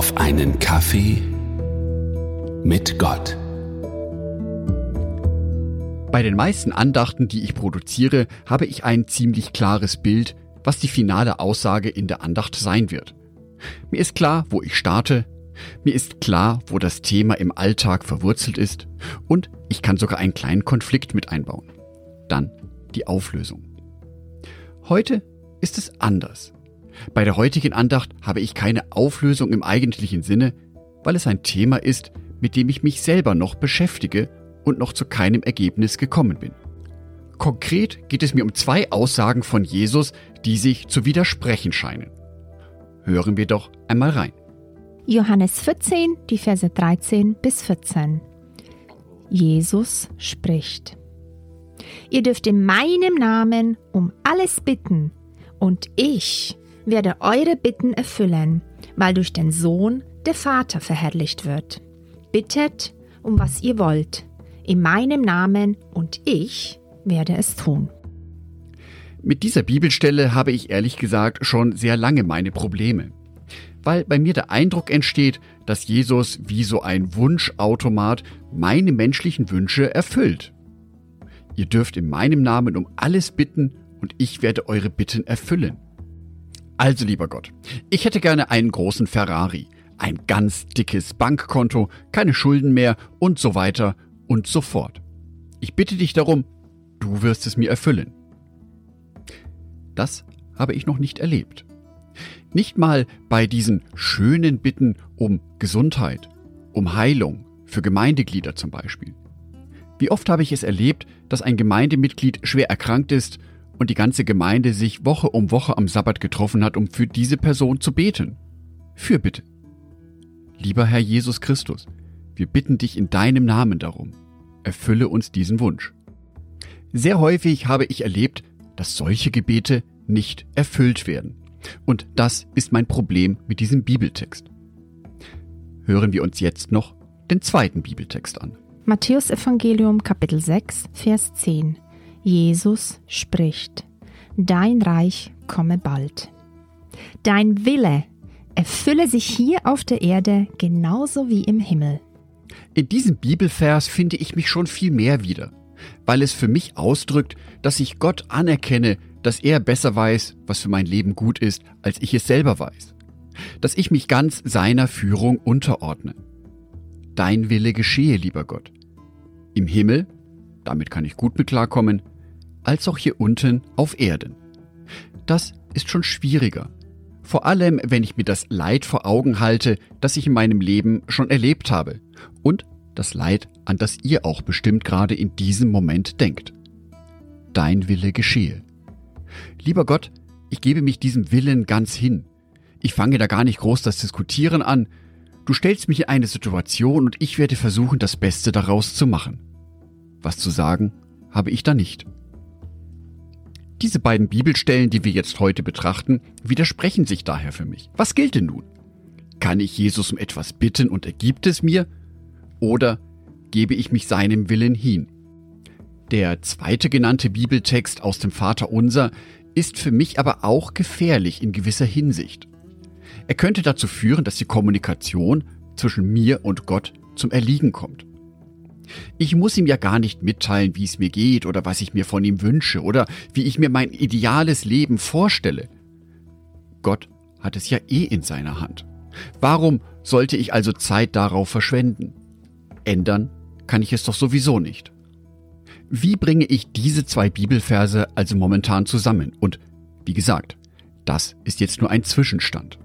auf einen Kaffee mit Gott. Bei den meisten Andachten, die ich produziere, habe ich ein ziemlich klares Bild, was die finale Aussage in der Andacht sein wird. Mir ist klar, wo ich starte, mir ist klar, wo das Thema im Alltag verwurzelt ist und ich kann sogar einen kleinen Konflikt mit einbauen. Dann die Auflösung. Heute ist es anders. Bei der heutigen Andacht habe ich keine Auflösung im eigentlichen Sinne, weil es ein Thema ist, mit dem ich mich selber noch beschäftige und noch zu keinem Ergebnis gekommen bin. Konkret geht es mir um zwei Aussagen von Jesus, die sich zu widersprechen scheinen. Hören wir doch einmal rein. Johannes 14, die Verse 13 bis 14. Jesus spricht. Ihr dürft in meinem Namen um alles bitten, und ich werde eure Bitten erfüllen, weil durch den Sohn der Vater verherrlicht wird. Bittet, um was ihr wollt, in meinem Namen, und ich werde es tun. Mit dieser Bibelstelle habe ich ehrlich gesagt schon sehr lange meine Probleme, weil bei mir der Eindruck entsteht, dass Jesus wie so ein Wunschautomat meine menschlichen Wünsche erfüllt. Ihr dürft in meinem Namen um alles bitten und ich werde eure Bitten erfüllen. Also lieber Gott, ich hätte gerne einen großen Ferrari, ein ganz dickes Bankkonto, keine Schulden mehr und so weiter und so fort. Ich bitte dich darum, du wirst es mir erfüllen. Das habe ich noch nicht erlebt. Nicht mal bei diesen schönen Bitten um Gesundheit, um Heilung, für Gemeindeglieder zum Beispiel. Wie oft habe ich es erlebt, dass ein Gemeindemitglied schwer erkrankt ist und die ganze Gemeinde sich Woche um Woche am Sabbat getroffen hat, um für diese Person zu beten. Fürbitte. Lieber Herr Jesus Christus, wir bitten dich in deinem Namen darum. Erfülle uns diesen Wunsch. Sehr häufig habe ich erlebt, dass solche Gebete nicht erfüllt werden. Und das ist mein Problem mit diesem Bibeltext. Hören wir uns jetzt noch den zweiten Bibeltext an. Matthäus Evangelium Kapitel 6, Vers 10. Jesus spricht, Dein Reich komme bald. Dein Wille erfülle sich hier auf der Erde genauso wie im Himmel. In diesem Bibelvers finde ich mich schon viel mehr wieder, weil es für mich ausdrückt, dass ich Gott anerkenne, dass er besser weiß, was für mein Leben gut ist, als ich es selber weiß. Dass ich mich ganz seiner Führung unterordne. Dein Wille geschehe, lieber Gott. Im Himmel, damit kann ich gut mit klarkommen, als auch hier unten auf Erden. Das ist schon schwieriger. Vor allem, wenn ich mir das Leid vor Augen halte, das ich in meinem Leben schon erlebt habe. Und das Leid, an das ihr auch bestimmt gerade in diesem Moment denkt. Dein Wille geschehe. Lieber Gott, ich gebe mich diesem Willen ganz hin. Ich fange da gar nicht groß das Diskutieren an. Du stellst mich in eine Situation und ich werde versuchen, das Beste daraus zu machen. Was zu sagen, habe ich da nicht. Diese beiden Bibelstellen, die wir jetzt heute betrachten, widersprechen sich daher für mich. Was gilt denn nun? Kann ich Jesus um etwas bitten und er gibt es mir? Oder gebe ich mich seinem Willen hin? Der zweite genannte Bibeltext aus dem Vater Unser ist für mich aber auch gefährlich in gewisser Hinsicht. Er könnte dazu führen, dass die Kommunikation zwischen mir und Gott zum Erliegen kommt. Ich muss ihm ja gar nicht mitteilen, wie es mir geht oder was ich mir von ihm wünsche oder wie ich mir mein ideales Leben vorstelle. Gott hat es ja eh in seiner Hand. Warum sollte ich also Zeit darauf verschwenden? Ändern kann ich es doch sowieso nicht. Wie bringe ich diese zwei Bibelverse also momentan zusammen? Und wie gesagt, das ist jetzt nur ein Zwischenstand.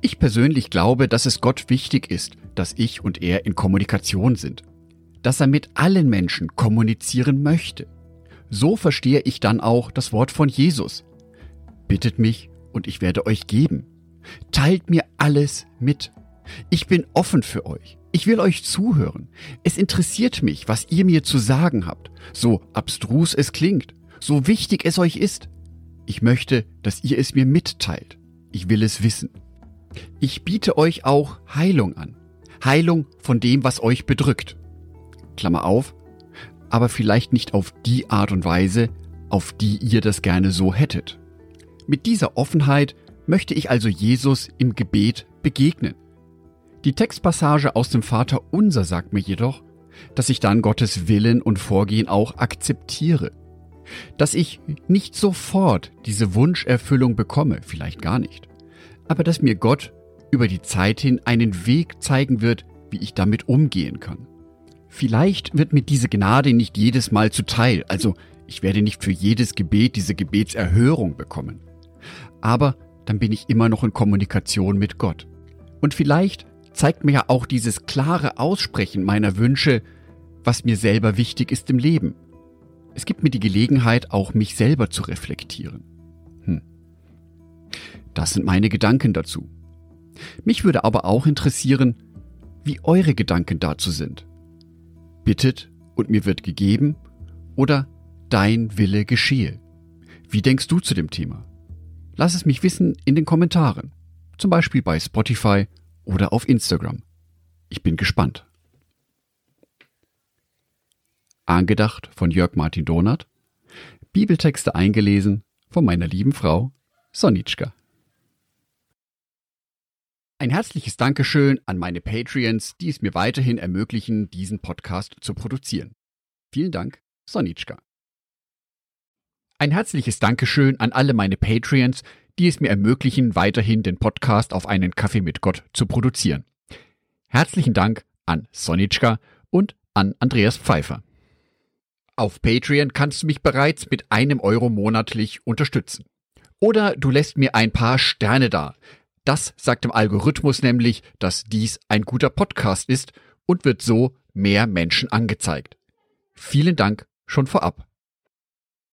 Ich persönlich glaube, dass es Gott wichtig ist, dass ich und er in Kommunikation sind dass er mit allen Menschen kommunizieren möchte. So verstehe ich dann auch das Wort von Jesus. Bittet mich und ich werde euch geben. Teilt mir alles mit. Ich bin offen für euch. Ich will euch zuhören. Es interessiert mich, was ihr mir zu sagen habt, so abstrus es klingt, so wichtig es euch ist. Ich möchte, dass ihr es mir mitteilt. Ich will es wissen. Ich biete euch auch Heilung an. Heilung von dem, was euch bedrückt. Klammer auf, aber vielleicht nicht auf die Art und Weise, auf die ihr das gerne so hättet. Mit dieser Offenheit möchte ich also Jesus im Gebet begegnen. Die Textpassage aus dem Vater Unser sagt mir jedoch, dass ich dann Gottes Willen und Vorgehen auch akzeptiere. Dass ich nicht sofort diese Wunscherfüllung bekomme, vielleicht gar nicht. Aber dass mir Gott über die Zeit hin einen Weg zeigen wird, wie ich damit umgehen kann. Vielleicht wird mir diese Gnade nicht jedes Mal zuteil, also ich werde nicht für jedes Gebet diese Gebetserhörung bekommen. Aber dann bin ich immer noch in Kommunikation mit Gott. Und vielleicht zeigt mir ja auch dieses klare Aussprechen meiner Wünsche, was mir selber wichtig ist im Leben. Es gibt mir die Gelegenheit, auch mich selber zu reflektieren. Hm. Das sind meine Gedanken dazu. Mich würde aber auch interessieren, wie eure Gedanken dazu sind. Bittet und mir wird gegeben oder dein Wille geschehe. Wie denkst du zu dem Thema? Lass es mich wissen in den Kommentaren, zum Beispiel bei Spotify oder auf Instagram. Ich bin gespannt. Angedacht von Jörg Martin Donath, Bibeltexte eingelesen von meiner lieben Frau Sonitschka. Ein herzliches Dankeschön an meine Patreons, die es mir weiterhin ermöglichen, diesen Podcast zu produzieren. Vielen Dank, Sonitschka. Ein herzliches Dankeschön an alle meine Patreons, die es mir ermöglichen, weiterhin den Podcast auf einen Kaffee mit Gott zu produzieren. Herzlichen Dank an Sonitschka und an Andreas Pfeiffer. Auf Patreon kannst du mich bereits mit einem Euro monatlich unterstützen. Oder du lässt mir ein paar Sterne da. Das sagt dem Algorithmus nämlich, dass dies ein guter Podcast ist und wird so mehr Menschen angezeigt. Vielen Dank schon vorab.